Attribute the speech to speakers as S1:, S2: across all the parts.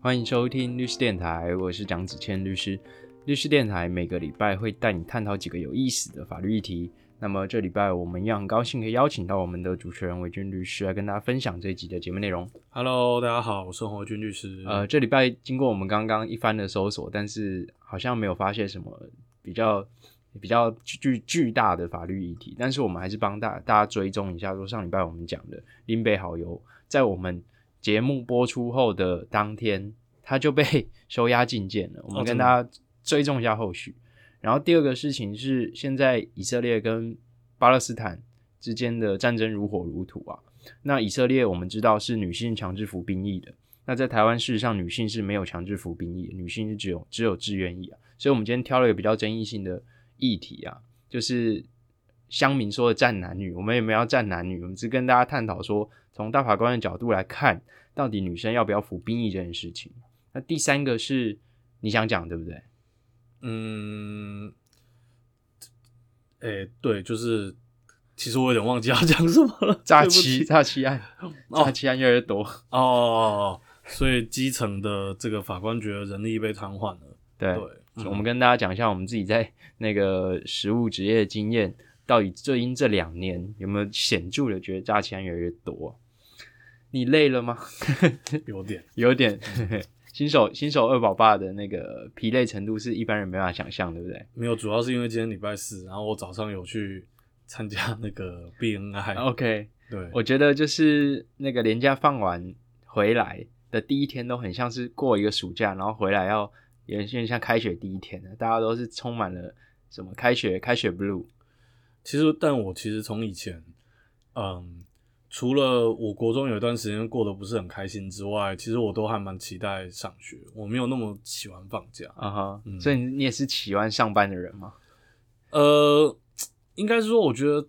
S1: 欢迎收听律师电台，我是蒋子谦律师。律师电台每个礼拜会带你探讨几个有意思的法律议题。那么这礼拜我们一样很高兴可以邀请到我们的主持人韦军律师来跟大家分享这一集的节目内容。
S2: Hello，大家好，我是侯军律师。
S1: 呃，这礼拜经过我们刚刚一番的搜索，但是好像没有发现什么比较比较巨巨大的法律议题，但是我们还是帮大大家追踪一下，说上礼拜我们讲的林北好友，在我们节目播出后的当天，他就被 收押禁见了。我们跟大家追踪一下后续。然后第二个事情是，现在以色列跟巴勒斯坦之间的战争如火如荼啊。那以色列我们知道是女性强制服兵役的，那在台湾事实上女性是没有强制服兵役，女性是只有只有志愿役啊。所以我们今天挑了一个比较争议性的议题啊，就是乡民说的站男女，我们也没有要战男女，我们只是跟大家探讨说，从大法官的角度来看，到底女生要不要服兵役这件事情。那第三个是你想讲对不对？
S2: 嗯，哎、对，就是，其实我有点忘记要讲什么了，
S1: 诈欺诈欺案，
S2: 哦
S1: 诈欺案越来越多。
S2: 哦，所以基层的这个法官觉得人力被瘫痪了。
S1: 对，我们跟大家讲一下我们自己在那个实务职业的经验，到底最近这两年有没有显著的觉得诈欺案越来越多？你累了吗？
S2: 有点，
S1: 有点，新手新手二宝爸的那个疲累程度是一般人没办法想象，对不对
S2: 没有，主要是因为今天礼拜四，然后我早上有去参加那个 BNI，、
S1: ？OK，
S2: 对，
S1: 我觉得就是那个连假放完回来的第一天，都很像是过一个暑假，然后回来要有点像开学第一天的，大家都是充满了什么开学开学 blue。
S2: 其实，但我其实从以前，嗯，除了我国中有一段时间过得不是很开心之外，其实我都还蛮期待上学，我没有那么喜欢放假。
S1: 啊哈，
S2: 嗯
S1: 所以你也是喜欢上班的人吗？
S2: 呃，应该是说，我觉得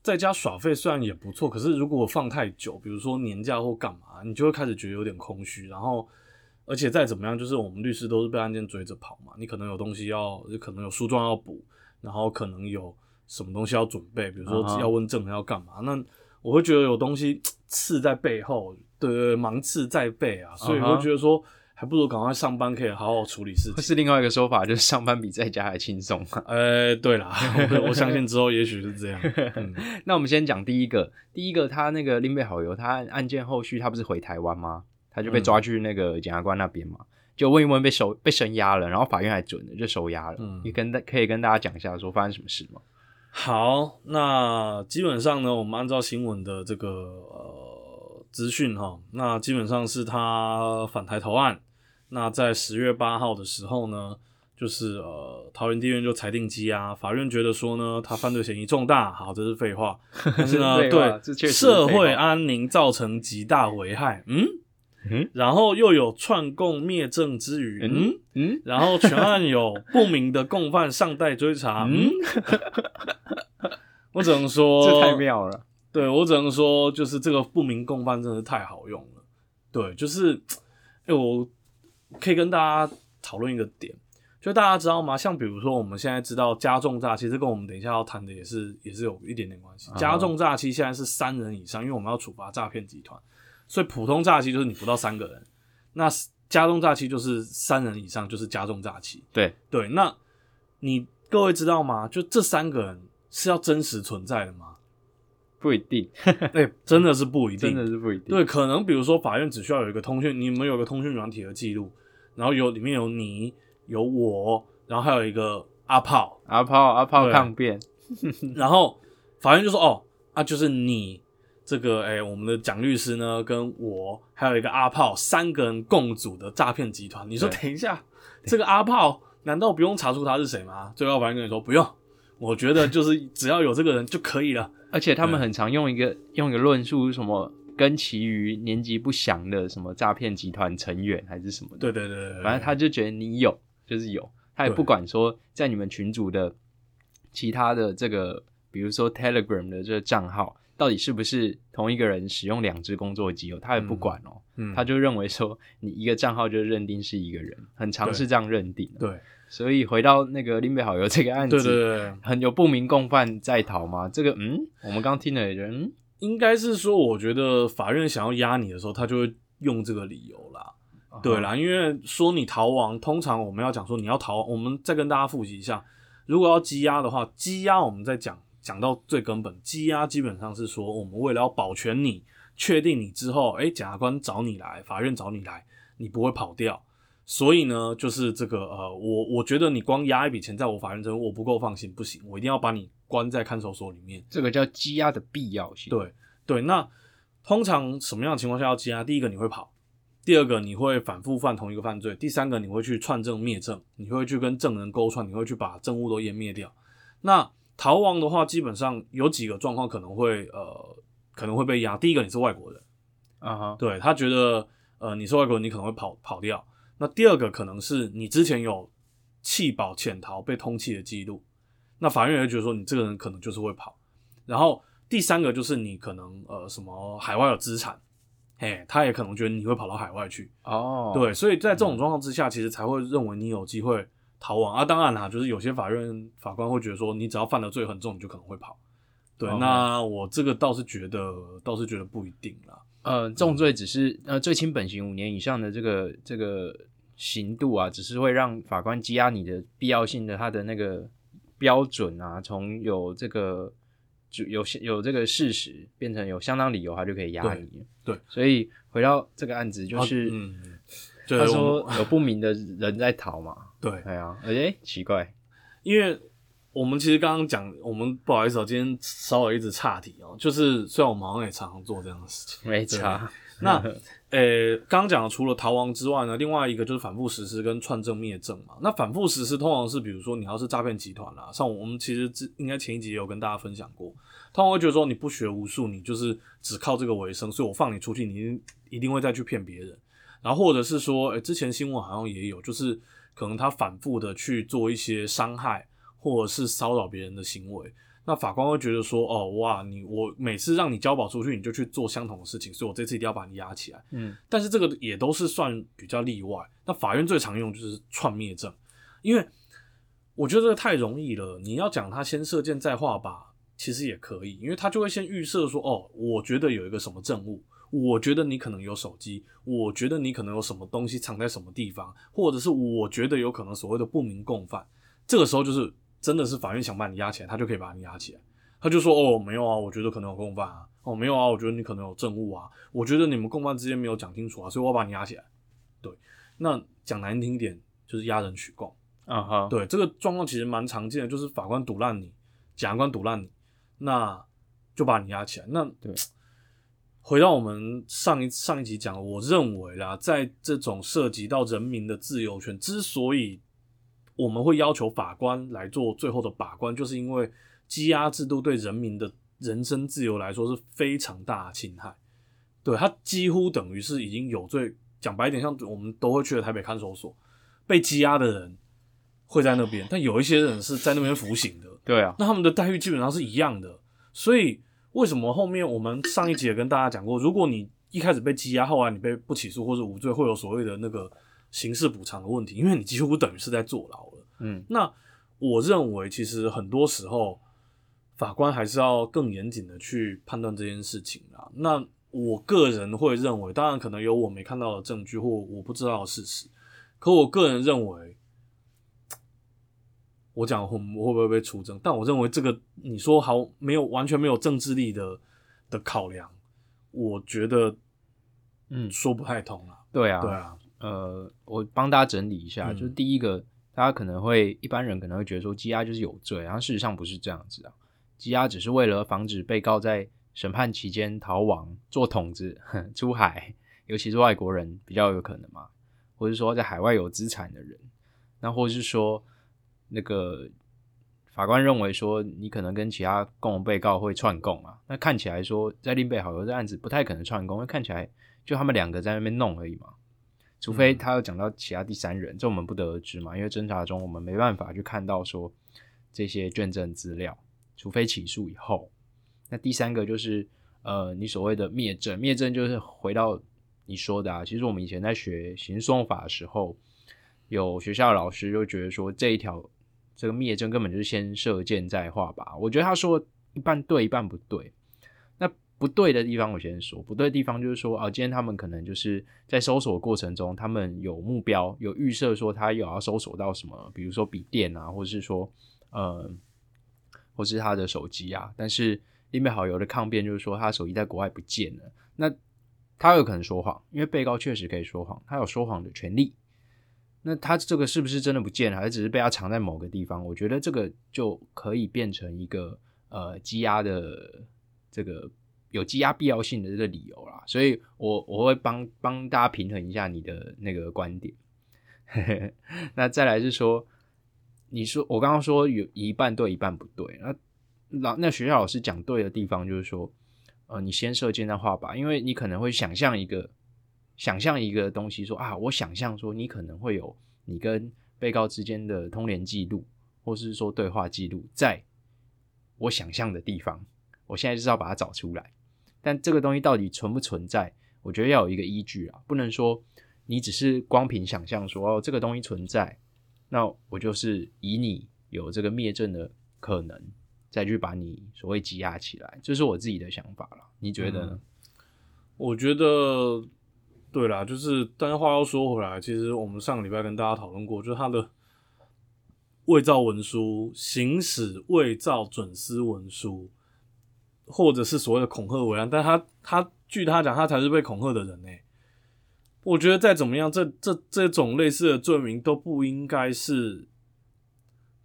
S2: 在家耍废虽然也不错，可是如果我放太久，比如说年假或干嘛，你就会开始觉得有点空虚。然后，而且再怎么样，就是我们律师都是被案件追着跑嘛，你可能有东西要，可能有诉状要补，然后可能有什么东西要准备，比如说要问证人要干嘛，那我会觉得有东西刺在背后，对对对，芒刺在背啊，所以会觉得说，还不如赶快上班，可以好好处理事情。
S1: 是另外一个说法，就是上班比在家还轻松。
S2: 呃，对啦，我我相信之后也许是这样。嗯，
S1: 那我们先讲第一个，第一个他那个林北好友，他案件后续他不是回台湾吗？他就被抓去那个检察官那边嘛，就问一问被收被声押了，然后法院还准了，就收押了。
S2: 嗯
S1: 你跟大可以跟大家讲一下说发生什么事吗？
S2: 好，那基本上呢，我们按照新闻的这个呃资讯哈，那基本上是他反台投案。那在十月八号的时候呢，就是呃桃园地院就裁定羁押，法院觉得说呢，他犯罪嫌疑重大，好，这是废话，但是呢，对社会安宁造成极大危害，嗯
S1: 嗯
S2: 然后又有串供灭证之余，嗯
S1: 嗯，
S2: 然后全案有不明的共犯尚待追查。嗯，我只能说
S1: 这太妙了。
S2: 对我只能说，就是这个不明共犯真的是太好用了。对，就是，哎、我可以跟大家讨论一个点，就大家知道吗？像比如说我们现在知道加重诈欺，这跟我们等一下要谈的也是也是有一点点关系。
S1: 啊
S2: 加重诈欺现在是三人以上，因为我们要处罚诈骗集团，所以普通诈欺就是你不到三个人，那加重诈欺就是三人以上，就是加重诈欺。
S1: 对，
S2: 对，那你各位知道吗？就这三个人是要真实存在的吗？
S1: 不一定，
S2: 对、真的是不一定，
S1: 真的是不一定。
S2: 对，可能比如说法院只需要有一个通讯，你们有个通讯软体的记录，然后有里面有你，有我，然后还有一个阿炮，
S1: 阿炮阿炮抗辩，
S2: 然后法院就说哦啊，就是你这个哎、我们的蒋律师呢，跟我还有一个阿炮，三个人共组的诈骗集团。你说等一下，这个阿炮难道不用查出他是谁吗？最高法院跟你说不用，我觉得就是只要有这个人就可以了。
S1: 而且他们很常用一个用一个论述，什么跟其余年纪不详的什么诈骗集团成员还是什么的，
S2: 对对对对对，
S1: 反正他就觉得你有就是有，他也不管说在你们群组的其他的这个，比如说 Telegram 的这个账号，到底是不是同一个人使用两只工作机哦，他也不管哦，
S2: 嗯，
S1: 他就认为说你一个账号就认定是一个人，很常
S2: 对
S1: 是这样认定的。
S2: 对
S1: 所以回到那个林北好友这个案子，
S2: 对对对，
S1: 很有不明共犯在逃吗？这个嗯，我们刚听了也觉得嗯，
S2: 应该是说，我觉得法院想要压你的时候，他就会用这个理由啦。对啦，因为说你逃亡，通常我们要讲说你要逃，我们再跟大家复习一下，如果要羁押的话，羁押我们再讲讲到最根本，羁押基本上是说我们为了要保全你，确定你之后，哎，检察官找你来，法院找你来，你不会跑掉，所以呢，就是这个呃，我我觉得你光押一笔钱在我法院这，我不够放心，不行，我一定要把你关在看守所里面，
S1: 这个叫羁押的必要性。
S2: 对对，那通常什么样的情况下要羁押？第一个你会跑。第二个，你会反复犯同一个犯罪；第三个，你会去串证灭证，你会去跟证人勾串，你会去把证物都湮灭掉。那逃亡的话，基本上有几个状况可能会呃可能会被压。第一个，你是外国人
S1: 啊哈，
S2: 对他觉得呃你是外国人，你可能会跑跑掉。那第二个可能是你之前有弃保潜逃被通缉的记录，那法院也会觉得说你这个人可能就是会跑。然后第三个就是你可能呃什么海外有资产。嘿，他也可能觉得你会跑到海外去
S1: 哦，
S2: 对，所以在这种状况之下，其实才会认为你有机会逃亡啊。当然啦，就是有些法院法官会觉得说，你只要犯的罪很重，你就可能会跑。对，那我这个倒是觉得，倒是觉得不一定啦。
S1: 呃，重罪只是呃最轻本刑五年以上的这个这个刑度啊，只是会让法官羁押你的必要性的他的那个标准啊，从有这个。就有有这个事实变成有相当理由，他就可以压你。
S2: 对，
S1: 所以回到这个案子，就是嗯他说有不明的人在逃嘛。
S2: 对，
S1: 哎呀，哎，奇怪，
S2: 因为我们其实刚刚讲，我们不好意思，哦今天稍微一直岔题哦。就是虽然我们好像也常常做这样的事情，
S1: 没差。
S2: 那呃，刚刚讲的除了逃亡之外呢，另外一个就是反复实施跟串证灭证嘛。那反复实施通常是比如说你要是诈骗集团啦，像我们其实之应该前一集也有跟大家分享过，通常会觉得说你不学无术，你就是只靠这个为生，所以我放你出去，你一定会再去骗别人。然后或者是说，诶，之前新闻好像也有，就是可能他反复的去做一些伤害或者是骚扰别人的行为。那法官会觉得说，哦哇，你我每次让你交保出去，你就去做相同的事情，所以我这次一定要把你压起来。
S1: 嗯，
S2: 但是这个也都是算比较例外。那法院最常用就是串灭证，因为我觉得这个太容易了。你要讲他先射箭再画靶，其实也可以，因为他就会先预设说，哦，我觉得有一个什么证物，我觉得你可能有手机，我觉得你可能有什么东西藏在什么地方，或者是我觉得有可能所谓的不明共犯，这个时候就是。真的是法院想把你压起来，他就可以把你压起来。他就说：“哦，没有啊，我觉得可能有共犯啊。哦，没有啊，我觉得你可能有证物啊。我觉得你们共犯之间没有讲清楚啊，所以我要把你压起来。”对，那讲难听点就是压人取供
S1: 啊哈。
S2: 对，这个状况其实蛮常见的，就是法官堵烂你，检察官堵烂你，那就把你压起来。那
S1: 对，
S2: 回到我们上一上一集讲，我认为啦，在这种涉及到人民的自由权，之所以我们会要求法官来做最后的把关，就是因为羁押制度对人民的人身自由来说是非常大的侵害。对他几乎等于是已经有罪。讲白一点，像我们都会去的台北看守所，被羁押的人会在那边，但有一些人是在那边服刑的。
S1: 对啊，
S2: 那他们的待遇基本上是一样的。所以为什么后面我们上一集也跟大家讲过，如果你一开始被羁押，后来你被不起诉或者无罪，会有所谓的那个。刑事补偿的问题，因为你几乎等于是在坐牢了。
S1: 嗯，
S2: 那我认为其实很多时候法官还是要更严谨的去判断这件事情啊。那我个人会认为，当然可能有我没看到的证据或我不知道的事实，可我个人认为，我讲会会不会被出征？但我认为这个你说好没有完全没有政治力的的考量，我觉得
S1: 嗯
S2: 说不太通啊。
S1: 对啊，
S2: 对啊。
S1: 呃，我帮大家整理一下，就是第一个，大家可能会一般人可能会觉得说羁押就是有罪，然后事实上不是这样子啊，羁押只是为了防止被告在审判期间逃亡、做筒子、出海，尤其是外国人比较有可能嘛，或者说在海外有资产的人，那或者是说那个法官认为说你可能跟其他共同被告会串供啊，那看起来说在林北好友这案子不太可能串供，因为看起来就他们两个在那边弄而已嘛。除非他有讲到其他第三人，这我们不得而知嘛，因为侦查中我们没办法去看到说这些卷证资料，除非起诉以后。那第三个就是呃，你所谓的灭证，灭证就是回到你说的啊，其实我们以前在学刑诉法的时候，有学校老师就觉得说这一条这个灭证根本就是先射箭再画靶，我觉得他说一半对一半不对。那不对的地方，我先说不对的地方就是说啊，今天他们可能就是在搜索过程中，他们有目标，有预设说他有要搜索到什么，比如说笔电啊，或者是说呃，或是他的手机啊。但是林北好友的抗辩就是说，他手机在国外不见了。那他有可能说谎，因为被告确实可以说谎，他有说谎的权利。那他这个是不是真的不见了，还是只是被他藏在某个地方？我觉得这个就可以变成一个呃积压的这个有积压必要性的这个理由啦。所以我我会帮帮大家平衡一下你的那个观点。那再来是说，你说我刚刚说有一半对一半不对，那老那学校老师讲对的地方就是说，呃，你先射箭再画靶，因为你可能会想象一个。想象一个东西，说啊，我想象说你可能会有你跟被告之间的通联记录，或是说对话记录，在我想象的地方，我现在就是要把它找出来。但这个东西到底存不存在，我觉得要有一个依据啊，不能说你只是光凭想象说哦这个东西存在，那我就是以你有这个灭证的可能，再去把你所谓积压起来，这是我自己的想法了。你觉得呢？
S2: 我觉得。对啦，就是，但是话又说回来，其实我们上个礼拜跟大家讨论过，就是他的伪造文书、行使伪造准私文书，或者是所谓的恐吓为案，但他他据他讲，他才是被恐吓的人呢。我觉得再怎么样，这这这种类似的罪名都不应该是，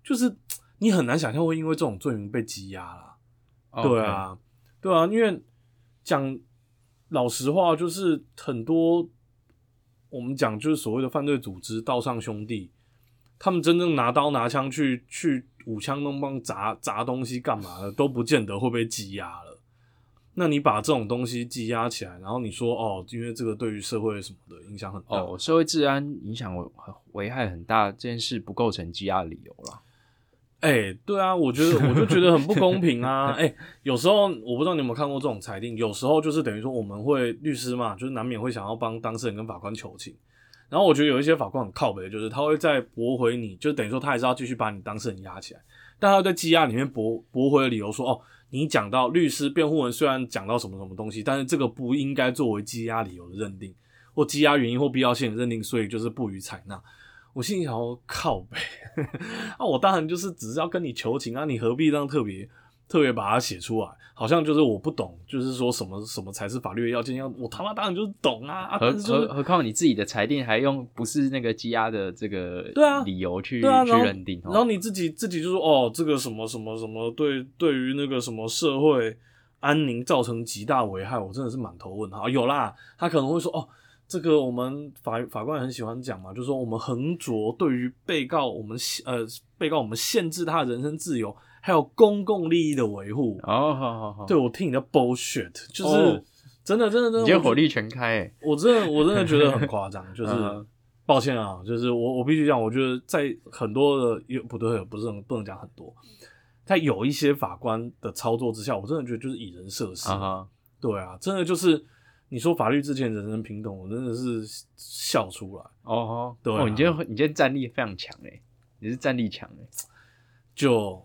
S2: 就是你很难想象会因为这种罪名被羁押了。对啊，对啊，因为讲。老实话，就是很多我们讲就是所谓的犯罪组织道上兄弟，他们真正拿刀拿枪去去舞枪弄棒砸砸东西干嘛的，都不见得会被羁押了。那你把这种东西羁押起来，然后你说哦，因为这个对于社会什么的影响很大，
S1: 哦，社会治安影响危害很大，这件事不构成羁押的理由了。
S2: 哎，对啊，我觉得我就觉得很不公平啊！哎，有时候我不知道你有没有看过这种裁定，有时候就是等于说我们会律师嘛，就是难免会想要帮当事人跟法官求情，然后我觉得有一些法官很靠北，就是他会在驳回你，就等于说他还是要继续把你当事人压起来，但他在羁押里面驳驳回的理由说，哦，你讲到律师辩护人虽然讲到什么什么东西，但是这个不应该作为羁押理由的认定，或羁押原因或必要性的认定，所以就是不予采纳。我心里想，靠呗，啊，我当然就是只是要跟你求情啊，你何必这样特别特别把它写出来？好像就是我不懂，就是说什么什么才是法律的要件？要我他妈当然就是懂啊！
S1: 何何何况你自己的裁定还用不是那个羁押的这个
S2: 对啊
S1: 理由去去认定，
S2: 然后你自己自己就说哦，这个什么什么什么对对于那个什么社会安宁造成极大危害，我真的是满头问号。有啦，他可能会说哦。这个我们法法官很喜欢讲嘛，就是说我们横着对于被告，我们呃被告我们限制他的人身自由，还有公共利益的维护。
S1: 哦，好好好，
S2: 对我听你的 bullshit，就是真的真的真的，
S1: 你火力全开，
S2: 我真的我真的觉得很夸张，就是抱歉啊，就是我我必须讲，我觉得在很多的有不对，不是很不能讲很多，在有一些法官的操作之下，我真的觉得就是以人设事，对啊，真的就是。你说法律之前人人平等，我真的是笑出来
S1: 哦。
S2: 对，
S1: 你今天你今天战力非常强诶，你是战力强诶。
S2: 就，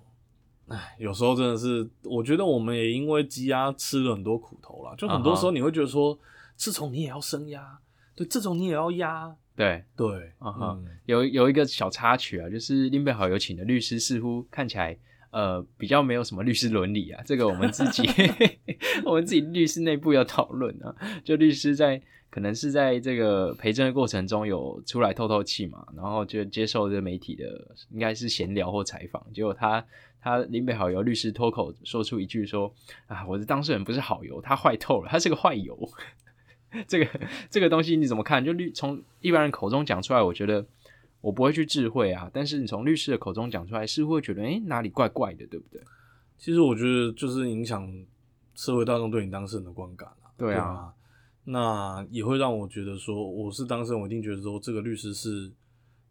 S2: 唉，有时候真的是，我觉得我们也因为积压吃了很多苦头啦。就很多时候你会觉得说，吃虫你也要生压，对，这种你也要压。
S1: 对
S2: 对，
S1: 嗯，有有一个小插曲啊，就是林北好有请的律师似乎看起来。呃，比较没有什么律师伦理啊，这个我们自己 我们自己律师内部有讨论啊。就律师在可能是在这个陪证的过程中有出来透透气嘛，然后就接受这媒体的应该是闲聊或采访，结果他他林北好友律师脱口说出一句说啊，我的当事人不是好油，他坏透了，他是个坏油。这个这个东西你怎么看？就律从一般人口中讲出来，我觉得。我不会去智慧啊，但是你从律师的口中讲出来，是会觉得哎哪里怪怪的，对不对？
S2: 其实我觉得就是影响社会大众对你当事人的观感啊。
S1: 对
S2: 啊，那也会让我觉得说，我是当事人，我一定觉得说这个律师是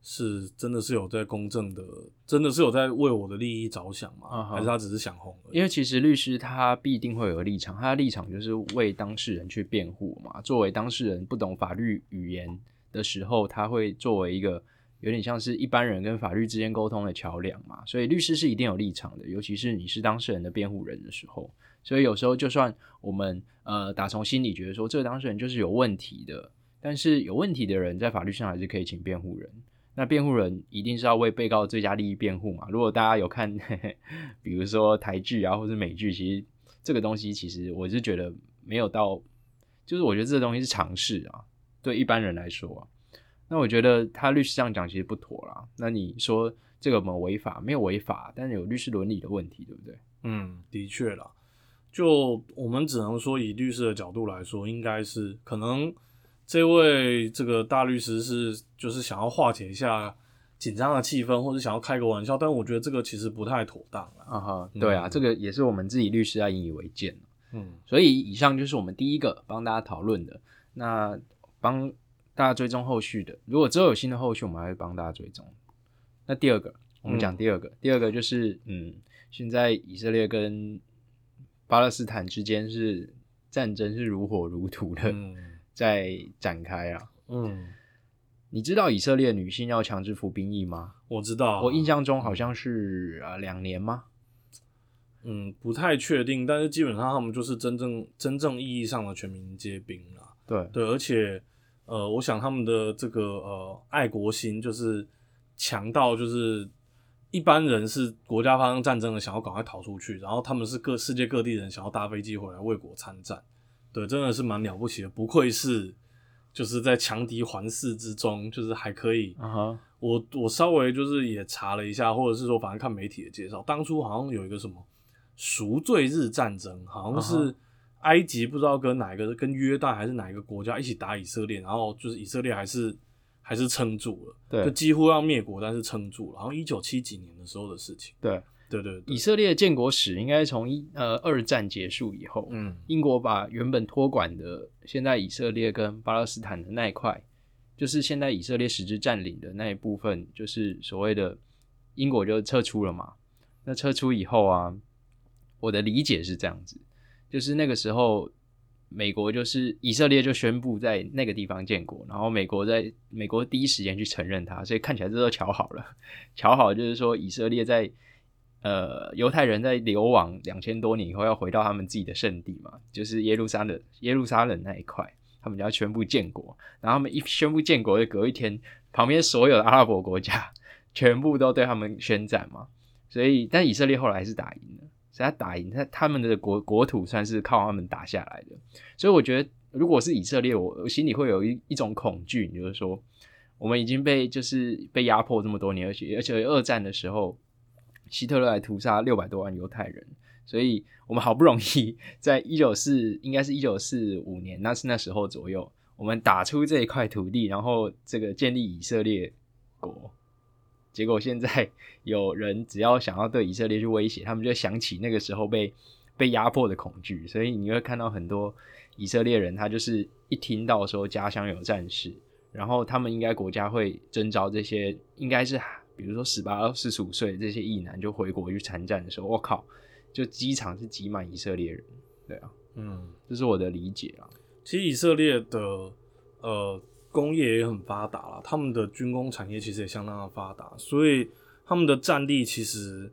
S2: 是真的是有在公正的，真的是有在为我的利益着想吗？还是他只是想红？
S1: 因为其实律师他必定会有立场，他的立场就是为当事人去辩护嘛。作为当事人不懂法律语言的时候，他会作为一个。有点像是一般人跟法律之间沟通的桥梁嘛，所以律师是一定有立场的，尤其是你是当事人的辩护人的时候。所以有时候就算我们呃打从心里觉得说这个当事人就是有问题的，但是有问题的人在法律上还是可以请辩护人。那辩护人一定是要为被告最佳利益辩护嘛？如果大家有看，比如说台剧啊，或者美剧，其实这个东西其实我是觉得没有到，就是我觉得这个东西是常识啊，对一般人来说啊，那我觉得他律师这样讲其实不妥啦。那你说这个有没有违法？没有违法，但是有律师伦理的问题，对不对？
S2: 嗯，的确啦。就我们只能说，以律师的角度来说，应该是可能这位这个大律师是就是想要化解一下紧张的气氛，或者想要开个玩笑，但我觉得这个其实不太妥当
S1: 啊哈，对啊，这个也是我们自己律师要引以为戒
S2: 嗯，
S1: 所以以上就是我们第一个帮大家讨论的，那帮大家追踪后续的，如果之后有新的后续，我们还会帮大家追踪。那第二个，我们讲第二个，第二个就是嗯，现在以色列跟巴勒斯坦之间是战争是如火如荼的在展开啊。
S2: 嗯，
S1: 你知道以色列女性要强制服兵役吗？
S2: 我知道，
S1: 我印象中好像是啊两年吗？
S2: 嗯，不太确定，但是基本上他们就是真正真正意义上的全民皆兵了。
S1: 对
S2: 对，而且呃，我想他们的这个呃爱国心就是强到就是。一般人是国家发生战争了，想要赶快逃出去，然后他们是各世界各地人想要搭飞机回来为国参战，对，真的是蛮了不起的，不愧是就是在强敌环视之中，就是还可以。我我稍微就是也查了一下，或者是说反正看媒体的介绍，当初好像有一个什么赎罪日战争，好像是埃及不知道跟哪一个跟约旦还是哪一个国家一起打以色列，然后就是以色列还是。还是撑住了，
S1: 对，
S2: 就几乎要灭国，但是撑住了。然后一九七几年的时候的事情，
S1: 对，
S2: 对对，
S1: 以色列建国史应该从一呃二战结束以后，
S2: 嗯，
S1: 英国把原本托管的现在以色列跟巴勒斯坦的那一块，就是现在以色列实质占领的那一部分，就是所谓的英国就撤出了嘛。那撤出以后啊，我的理解是这样子，就是那个时候。美国就是以色列就宣布在那个地方建国，然后美国在美国第一时间去承认它，所以看起来这都巧好了。巧好就是说以色列在呃犹太人在流亡两千多年以后要回到他们自己的圣地嘛，就是耶路撒冷耶路撒冷那一块，他们就要宣布建国。然后他们一宣布建国的隔一天，旁边所有的阿拉伯国家 全部都对他们宣战嘛。所以但以色列后来还是打赢了。所以他打赢他，他们的国国土算是靠他们打下来的。所以我觉得，如果是以色列，我我心里会有一一种恐惧，就是说，我们已经被就是被压迫这么多年，而且而且二战的时候，希特勒还屠杀六百多万犹太人，所以我们好不容易在一九四，应该是一九四五年，那是那时候左右，我们打出这一块土地，然后这个建立以色列国。结果现在 有人只要想要对以色列去威胁，他们就想起那个时候被被压迫的恐惧，所以你会看到很多以色列人，他就是一听到说家乡有战事，然后他们应该国家会征召这些，应该是比如说十八到四十五岁这些义男就回国去参战的时候，我靠，就机场是挤满以色列人，对啊，
S2: 嗯，
S1: 这是我的理解啊。
S2: 其实以色列的呃。工业也很发达了，他们的军工产业其实也相当的发达，所以他们的战力其实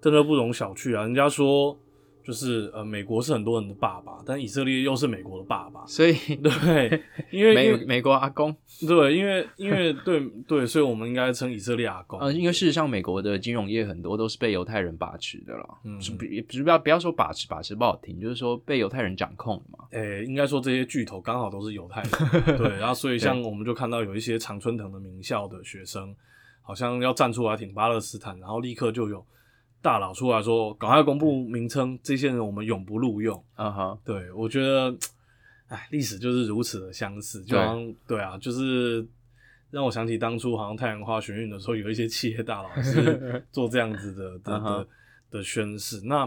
S2: 真的不容小觑啊。人家说。就是呃，美国是很多人的爸爸，但以色列又是美国的爸爸，
S1: 所以
S2: 对，因为
S1: 美美国阿公，
S2: 对，因为因为对对，所以我们应该称以色列阿公。
S1: 呃，因为事实上，美国的金融业很多都是被犹太人把持的了，嗯，不不要不要说把持把持不好听，就是说被犹太人掌控嘛。
S2: 诶，应该说这些巨头刚好都是犹太人，对，然后所以像我们就看到有一些常春藤的名校的学生，好像要站出来挺巴勒斯坦，然后立刻就有。大佬出来说，赶快公布名称，这些人我们永不录用。
S1: 啊哈，
S2: 对我觉得，哎，历史就是如此的相似，就好像对啊，就是让我想起当初好像太阳花学运的时候，有一些企业大佬是 做这样子的的的的宣誓。那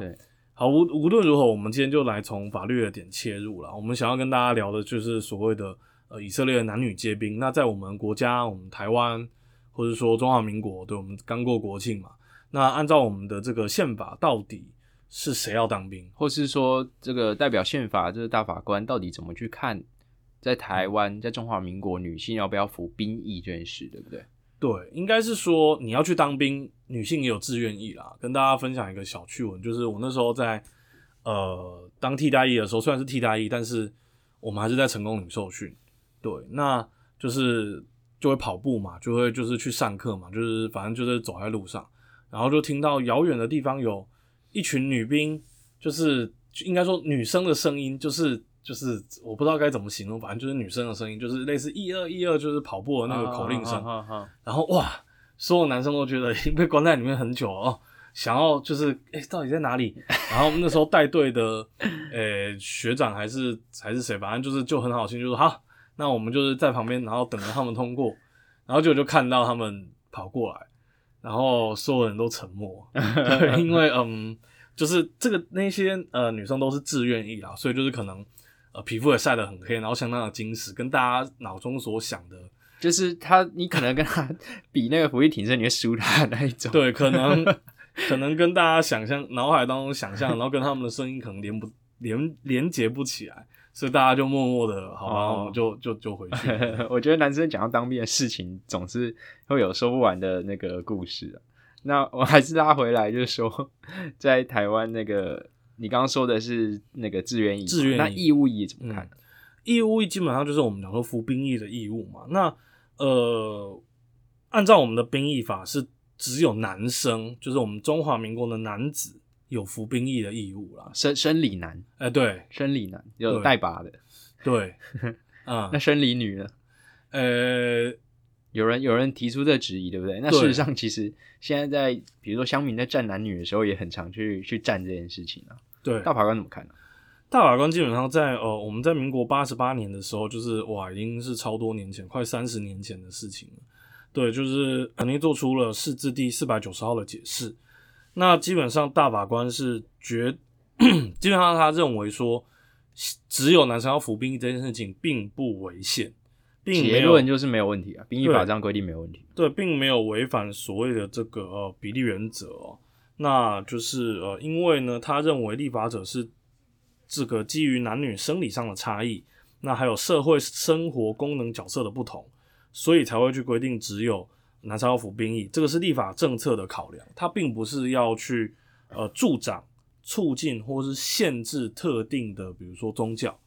S2: 好，无无论如何，我们今天就来从法律的点切入了。我们想要跟大家聊的就是所谓的呃以色列男女皆兵。那在我们国家，我们台湾或者说中华民国，对我们刚过国庆嘛。那按照我们的这个宪法，到底是谁要当兵，
S1: 或是说这个代表宪法这个大法官到底怎么去看，在台湾，在中华民国女性要不要服兵役这件事，对不对？
S2: 对，应该是说你要去当兵，女性也有自愿意啦。跟大家分享一个小趣闻，就是我那时候在呃当替代役的时候，虽然是替代役，但是我们还是在成功岭受训。对，那就是就会跑步嘛，就会就是去上课嘛，就是反正就是走在路上，然后就听到遥远的地方有一群女兵，就是应该说女生的声音，就是就是我不知道该怎么形容，反正就是女生的声音，就是类似一二一二，就是跑步的那个口令声。
S1: 啊啊啊啊
S2: 然后哇，所有男生都觉得已经被关在里面很久了哦，想要就是哎、诶到底在哪里？然后那时候带队的呃、学长还是还是谁，反正就是就很好心，就说好，那我们就是在旁边，然后等着他们通过，然后就就看到他们跑过来，然后所有人都沉默，对因为嗯，就是这个那些呃女生都是自愿意啦，所以就是可能呃皮肤也晒得很黑，然后相当的矜持，跟大家脑中所想的。
S1: 就是他，你可能跟他比那个俯卧挺身，你会输他的那一种。
S2: 对，可能 可能跟大家想象脑海当中想象，然后跟他们的声音可能连不连连接不起来，所以大家就默默的，好吧，
S1: 哦
S2: 我们就就就回去。
S1: 我觉得男生讲到当兵的事情，总是会有说不完的那个故事啊。那我还是拉回来，就是说，在台湾那个，你刚刚说的是那个志愿役嘛，
S2: 志愿役
S1: 那义务役怎么看？
S2: 义务役基本上就是我们讲说服兵役的义务嘛。那呃，按照我们的兵役法是只有男生，就是我们中华民国的男子有服兵役的义务啦。
S1: 生生理男，
S2: 哎、对
S1: 生理男有
S2: 对
S1: 带把的，
S2: 对，嗯
S1: 那，生理女呢？
S2: 呃，
S1: 有人有人提出这质疑，对不对？那事实上，其实现在在比如说乡民在站男女的时候，也很常去去站这件事情啊。
S2: 对，
S1: 大法官怎么看呢、
S2: 大法官基本上在呃，我们在民国八十八年的时候，就是哇，已经是超多年前，快三十年前的事情了。对，就是肯定做出了释字第四百九十号的解释。那基本上大法官是觉，基本上他认为说，只有男生要服兵役这件事情并不违宪，并
S1: 结论就是没有问题啊，兵役法这样规定没有问题。
S2: 对，并没有违反所谓的这个呃比例原则哦。那就是呃，因为呢，他认为立法者是这个基于男女生理上的差异，那还有社会生活功能角色的不同，所以才会去规定只有男生要服兵役，这个是立法政策的考量，它并不是要去呃助长、促进或是限制特定的，比如说宗教。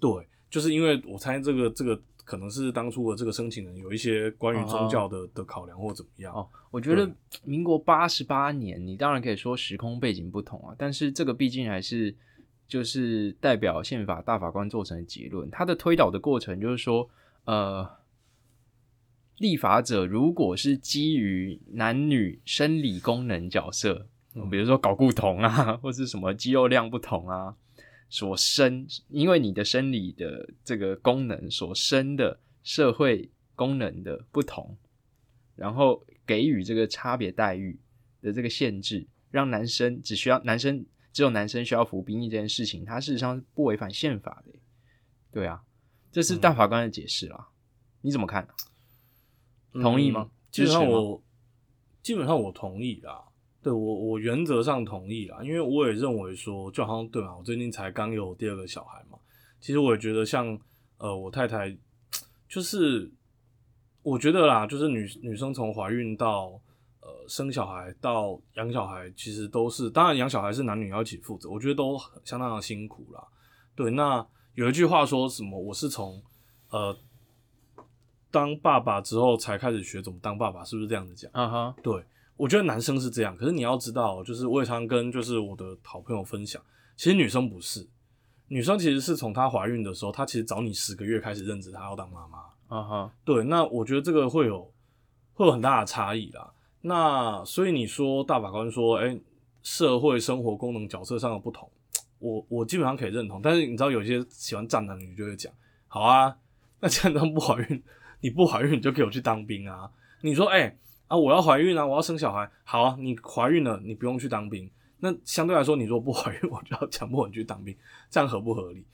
S2: 对，就是因为我猜这个这个可能是当初的这个申请人有一些关于宗教的、的考量或怎么样。
S1: 哦，我觉得民国八十八年，你当然可以说时空背景不同啊，但是这个毕竟还是就是代表宪法大法官做成的结论。它的推导的过程就是说，呃，立法者如果是基于男女生理功能角色，
S2: 嗯
S1: 比如说搞固酮啊，或是什么肌肉量不同啊，所生，因为你的生理的这个功能所生的社会功能的不同，然后给予这个差别待遇的这个限制，让男生只需要男生只有男生需要服兵役这件事情，它事实上是不违反宪法的。对啊，这是大法官的解释啦。你怎么看？同意吗
S2: 嗯基本上我基本上我同意啦。对我我原则上同意啦，因为我也认为说，就好像对嘛，我最近才刚有第二个小孩嘛，其实我也觉得像呃我太太，就是我觉得啦，就是女女生从怀孕到呃生小孩到养小孩，其实都是当然养小孩是男女要一起负责，我觉得都相当的辛苦啦。对，那有一句话说什么，我是从呃当爸爸之后才开始学怎么当爸爸，是不是这样子讲？
S1: 啊哈，
S2: 对，我觉得男生是这样，可是你要知道，就是我也常跟就是我的好朋友分享，其实女生不是，女生其实是从她怀孕的时候，她其实找你十个月开始认知她要当妈妈。
S1: 啊哈，
S2: 对，那我觉得这个会有会有很大的差异啦。那所以你说大法官说，哎、社会生活功能角色上的不同，我我基本上可以认同。但是你知道，有些喜欢站男女就会讲，好啊，那既然当不怀孕，你不怀孕你就给我去当兵啊。你说，哎、啊，我要怀孕啊，我要生小孩，好啊，你怀孕了，你不用去当兵。那相对来说，你如果不 怀孕，我就要强迫你去当兵，这样合不合理？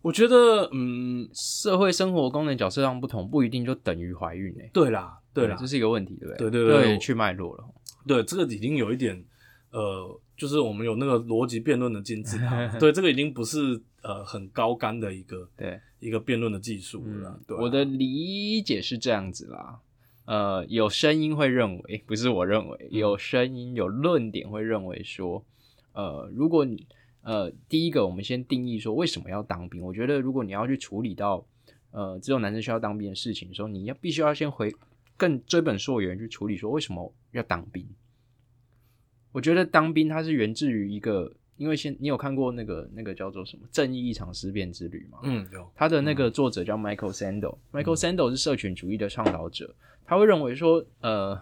S2: 我觉得，嗯，
S1: 社会生活功能角色上不同，不一定就等于怀孕诶、
S2: 对啦，对啦，
S1: 这是一个问题，对不对？
S2: 对对对
S1: 去脉络了。
S2: 对，这个已经有一点，呃，就是我们有那个逻辑辩论的金字塔，对，这个已经不是呃很高干的一个
S1: 对，
S2: 一个辩论的技术了啦。对啊、
S1: 我的理解是这样子啦。呃，有声音会认为，不是我认为，
S2: 嗯
S1: 有声音有论点会认为说，呃，如果你呃，第一个我们先定义说为什么要当兵。我觉得如果你要去处理到呃只有男生需要当兵的事情的时候，你要必须要先回更追本溯源去处理说为什么要当兵。我觉得当兵它是源自于一个，因为现你有看过那个那个叫做什么《正义一场思辨之旅》吗？
S2: 嗯，有，
S1: 他的那个作者叫 Michael Sandel，Michael Sandel 是社群主义的倡导者，他会认为说，呃，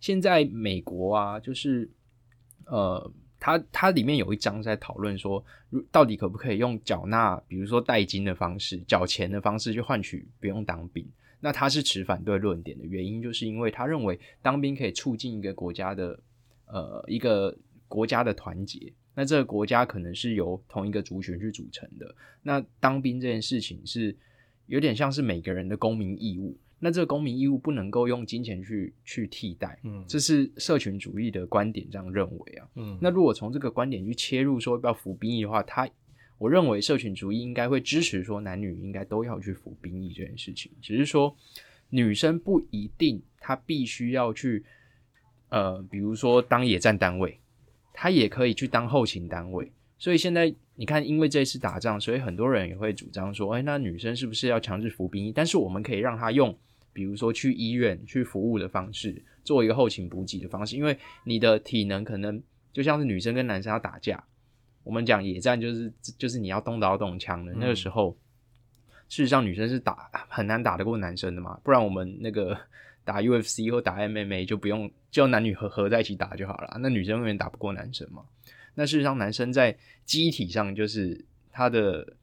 S1: 现在美国啊，就是呃，他他里面有一章在讨论说，如到底可不可以用缴纳，比如说代金的方式、缴钱的方式去换取不用当兵。那他是持反对论点的原因，就是因为他认为当兵可以促进一个国家的呃一个国家的团结。那这个国家可能是由同一个族群去组成的。那当兵这件事情是有点像是每个人的公民义务。那这个公民义务不能够用金钱去去替代，
S2: 嗯，
S1: 这是社群主义的观点这样认为啊。
S2: 嗯，
S1: 那如果从这个观点去切入说要不要服兵役的话，他我认为社群主义应该会支持说男女应该都要去服兵役这件事情，只是说女生不一定她必须要去呃，比如说当野战单位，她也可以去当后勤单位。所以现在你看，因为这次打仗，所以很多人也会主张说，哎，那女生是不是要强制服兵役？但是我们可以让她用，比如说去医院去服务的方式，做一个后勤补给的方式，因为你的体能可能就像是女生跟男生要打架，我们讲野战就是就是你要动刀动枪的、那个时候，事实上女生是打很难打得过男生的嘛，不然我们那个打 UFC 或打 MMA 就不用就男女合合在一起打就好了，那女生永远打不过男生嘛。那事实上男生在机体上就是他的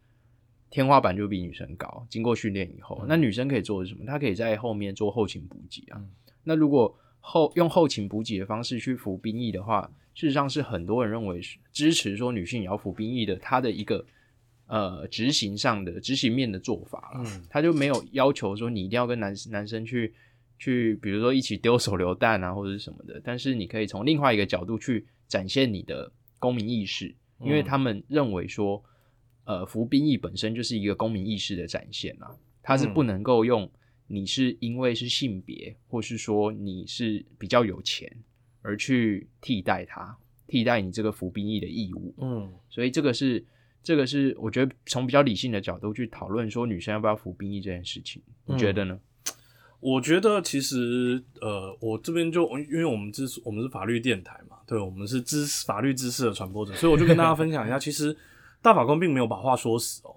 S1: 天花板就比女生高，经过训练以后，那女生可以做什么？她可以在后面做后勤补给啊。
S2: 嗯
S1: 那如果后用后勤补给的方式去服兵役的话，事实上是很多人认为是支持说女性也要服兵役的，他的一个呃执行上的执行面的做法了。
S2: 嗯
S1: 他就没有要求说你一定要跟男男生去去，比如说一起丢手榴弹啊或者是什么的，但是你可以从另外一个角度去展现你的公民意识，因为
S2: 嗯。
S1: 他们认为说，呃，服兵役本身就是一个公民意识的展现啊，它是不
S2: 嗯。
S1: 能够用你是因为是性别，或是说你是比较有钱而去替代它，替代你这个服兵役的义务。
S2: 嗯。
S1: 所以这个是这个是我觉得从比较理性的角度去讨论说女生要不要服兵役这件事情，你觉得呢？
S2: 我觉得其实呃，我这边就因为我们知我们是法律电台嘛，对，我们是知识法律知识的传播者，所以我就跟大家分享一下，其实大法官并没有把话说死哦，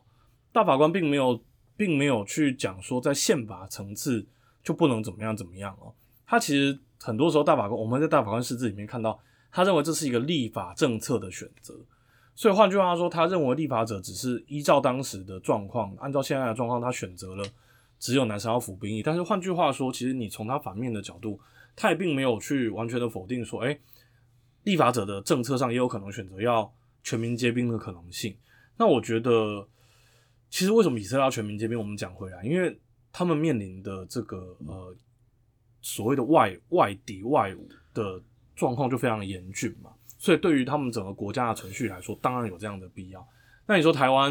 S2: 大法官并没有并没有去讲说在宪法层次就不能怎么样怎么样哦，他其实很多时候大法官我们在大法官释字里面看到，他认为这是一个立法政策的选择。所以换句话说，他认为立法者只是依照当时的状况，按照现在的状况，他选择了只有男生要服兵役。但是换句话说，其实你从他反面的角度，他也并没有去完全的否定说，哎、立法者的政策上也有可能选择要全民皆兵的可能性。那我觉得，其实为什么以色列要全民皆兵？我们讲回来，因为他们面临的这个呃所谓的外外敌外侮的状况就非常严峻嘛。所以对于他们整个国家的程序来说，当然有这样的必要。那你说台湾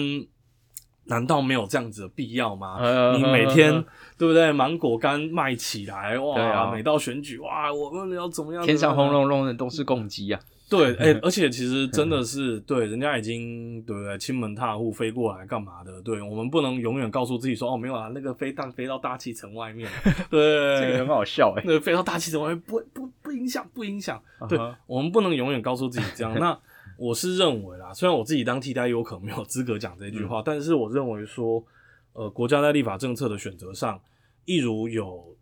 S2: 难道没有这样子的必要吗？
S1: 呃
S2: 你每天对不对？芒果干卖起来，哇！每到选举，哇，我们要怎么样？
S1: 天上轰隆隆的都是公鸡啊！
S2: 对，哎、而且其实真的是对，人家已经对不对，亲门踏户飞过来干嘛的？对我们不能永远告诉自己说，哦，没有啊，那个飞弹飞到大气层外面，对，
S1: 这个很好笑哎、
S2: 那个飞到大气层外面不不不影响，不影响。对我们不能永远告诉自己这样。那我是认为啦，虽然我自己当替代有，可能没有资格讲这句话，但是我认为说，呃，国家在立法政策的选择上，一如有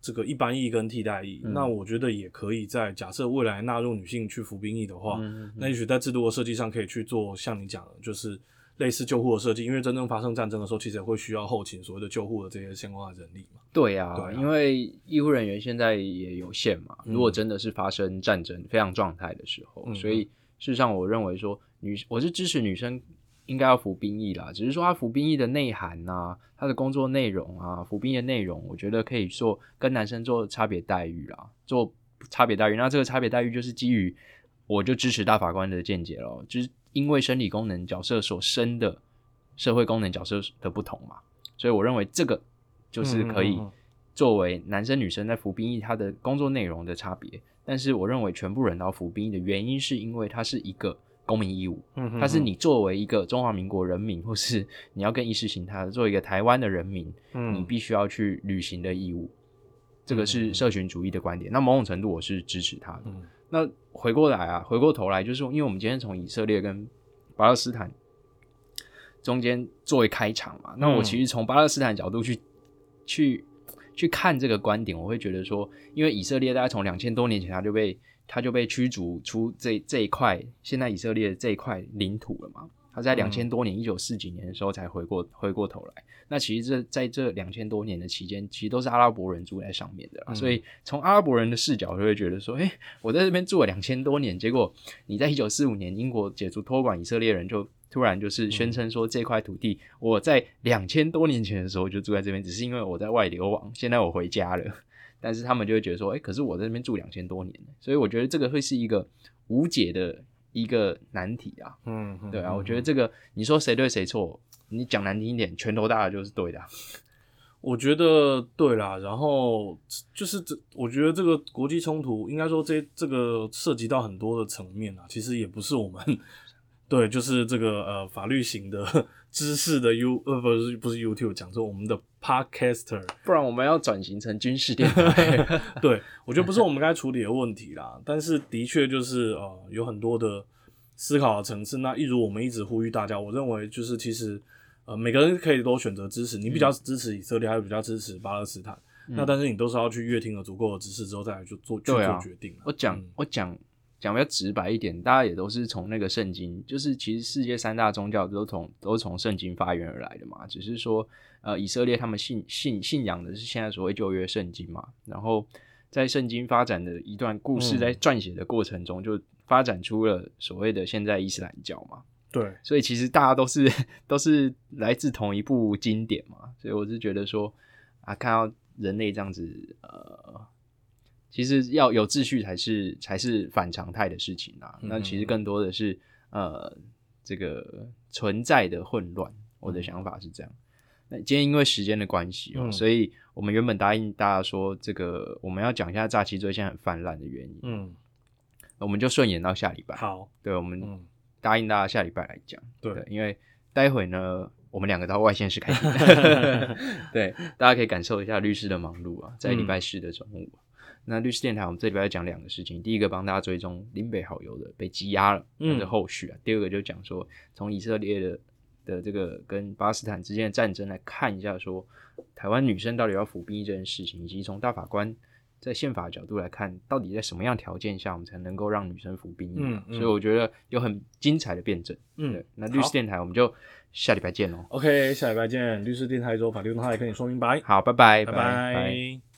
S2: 这个一般役跟替代役，
S1: 嗯
S2: 那我觉得也可以在假设未来纳入女性去服兵役的话，那也许在制度的设计上可以去做像你讲的，就是类似救护的设计，因为真正发生战争的时候，其实也会需要后勤所谓的救护的这些相关的人力嘛。
S1: 对啊，
S2: 对啊
S1: 因为医护人员现在也有限嘛。
S2: 嗯
S1: 如果真的是发生战争非常状态的时候，
S2: 嗯
S1: 所以事实上我认为说女我是支持女生应该要服兵役啦，只是说她服兵役的内涵啊，她的工作内容啊，服兵役的内容，我觉得可以做跟男生做差别待遇啦，做差别待遇。那这个差别待遇就是基于我就支持大法官的见解咯，就是因为生理功能角色所生的社会功能角色的不同嘛，所以我认为这个就是可以。作为男生女生在服兵役，他的工作内容的差别。但是我认为全部人都要服兵役的原因，是因为它是一个公民义务，
S2: 嗯哼
S1: 它是你作为一个中华民国人民，或是 你要跟意识形态作为一个台湾的人民，
S2: 嗯
S1: 你必须要去履行的义务。这个
S2: 嗯
S1: 是社群主义的观点，那某种程度我是支持他的。
S2: 嗯
S1: 那回过来啊，回过头来，就是说因为我们今天从以色列跟巴勒斯坦中间作为开场嘛，那我
S2: 嗯
S1: 其实从巴勒斯坦角度去去去看这个观点，我会觉得说，因为以色列大概从两千多年前他就被他就被驱逐出这这一块现在以色列这一块领土了嘛，他在
S2: 嗯
S1: 两千多年一九四几年的时候才回过回过头来。那其实这在这两千多年的期间，其实都是阿拉伯人住在上面的啦，
S2: 嗯
S1: 所以从阿拉伯人的视角就会觉得说，哎、我在这边住了两千多年，结果你在一九四五年英国解除托管，以色列人就突然就是宣称说这块土地我在两千多年前的时候就住在这边，只是因为我在外流亡，现在我回家了。但是他们就会觉得说，哎、可是我在这边住两千多年，所以我觉得这个会是一个无解的一个难题啊。
S2: 嗯嗯
S1: 对啊，
S2: 嗯
S1: 我觉得这个你说谁对谁错，你讲难听一点，拳头大的就是对的啊、
S2: 我觉得对啦，然后就是这，我觉得这个国际冲突，应该说这这个涉及到很多的层面啊，其实也不是我们对，就是这个呃法律型的 知识的 U 呃不是不是 YouTube 讲说我们的 Podcaster，
S1: 不然我们要转型成军事电台。
S2: 对我觉得不是我们该处理的问题啦，但是的确就是呃有很多的思考的层次。那一如我们一直呼吁大家，我认为就是其实呃每个人可以都选择支持，你比较支持以色列，还是比较支持巴勒斯坦？那但是你都是要去阅听了足够的知识之后再来去做去做决定啦。
S1: 我讲
S2: 嗯
S1: 我讲讲比较直白一点，大家也都是从那个圣经，就是其实世界三大宗教都从都是从圣经发源而来的嘛，只是说呃以色列他们信信信仰的是现在所谓旧约圣经嘛，然后在圣经发展的一段故事
S2: 嗯。
S1: 在撰写的过程中，就发展出了所谓的现在伊斯兰教嘛，
S2: 对，
S1: 所以其实大家都是都是来自同一部经典嘛，所以我是觉得说啊，看到人类这样子，呃，其实要有秩序才是才是反常态的事情啊。
S2: 嗯
S1: 那其实更多的是呃这个存在的混乱，我的想法是这样。那今天因为时间的关系哦、
S2: 嗯
S1: 所以我们原本答应大家说，这个我们要讲一下诈欺罪现在很泛滥的原因，
S2: 嗯，
S1: 我们就顺延到下礼拜。
S2: 好，
S1: 对，我们
S2: 嗯，
S1: 答应大家下礼拜来讲。
S2: 对
S1: 对，因为待会呢，我们两个到外县市开 庭，对，大家可以感受一下律师的忙碌啊，在礼拜四的中午。那律师电台，我们这礼拜要讲两个事情，第一个帮大家追踪林北好友的被羁押了
S2: 嗯。
S1: 的后续啊，第二个就讲说从以色列的的这个跟巴勒斯坦之间的战争来看一下说台湾女生到底要服兵役这件事情，以及从大法官在宪法的角度来看，到底在什么样条件下我们才能够让女生服兵役啊、
S2: 嗯嗯。
S1: 所以我觉得有很精彩的辩证。
S2: 嗯
S1: 对，那律师电台我们就下礼拜见喽。
S2: OK，下礼拜见，律师电台周法律动态跟你说明白，
S1: 好，拜拜，
S2: 拜拜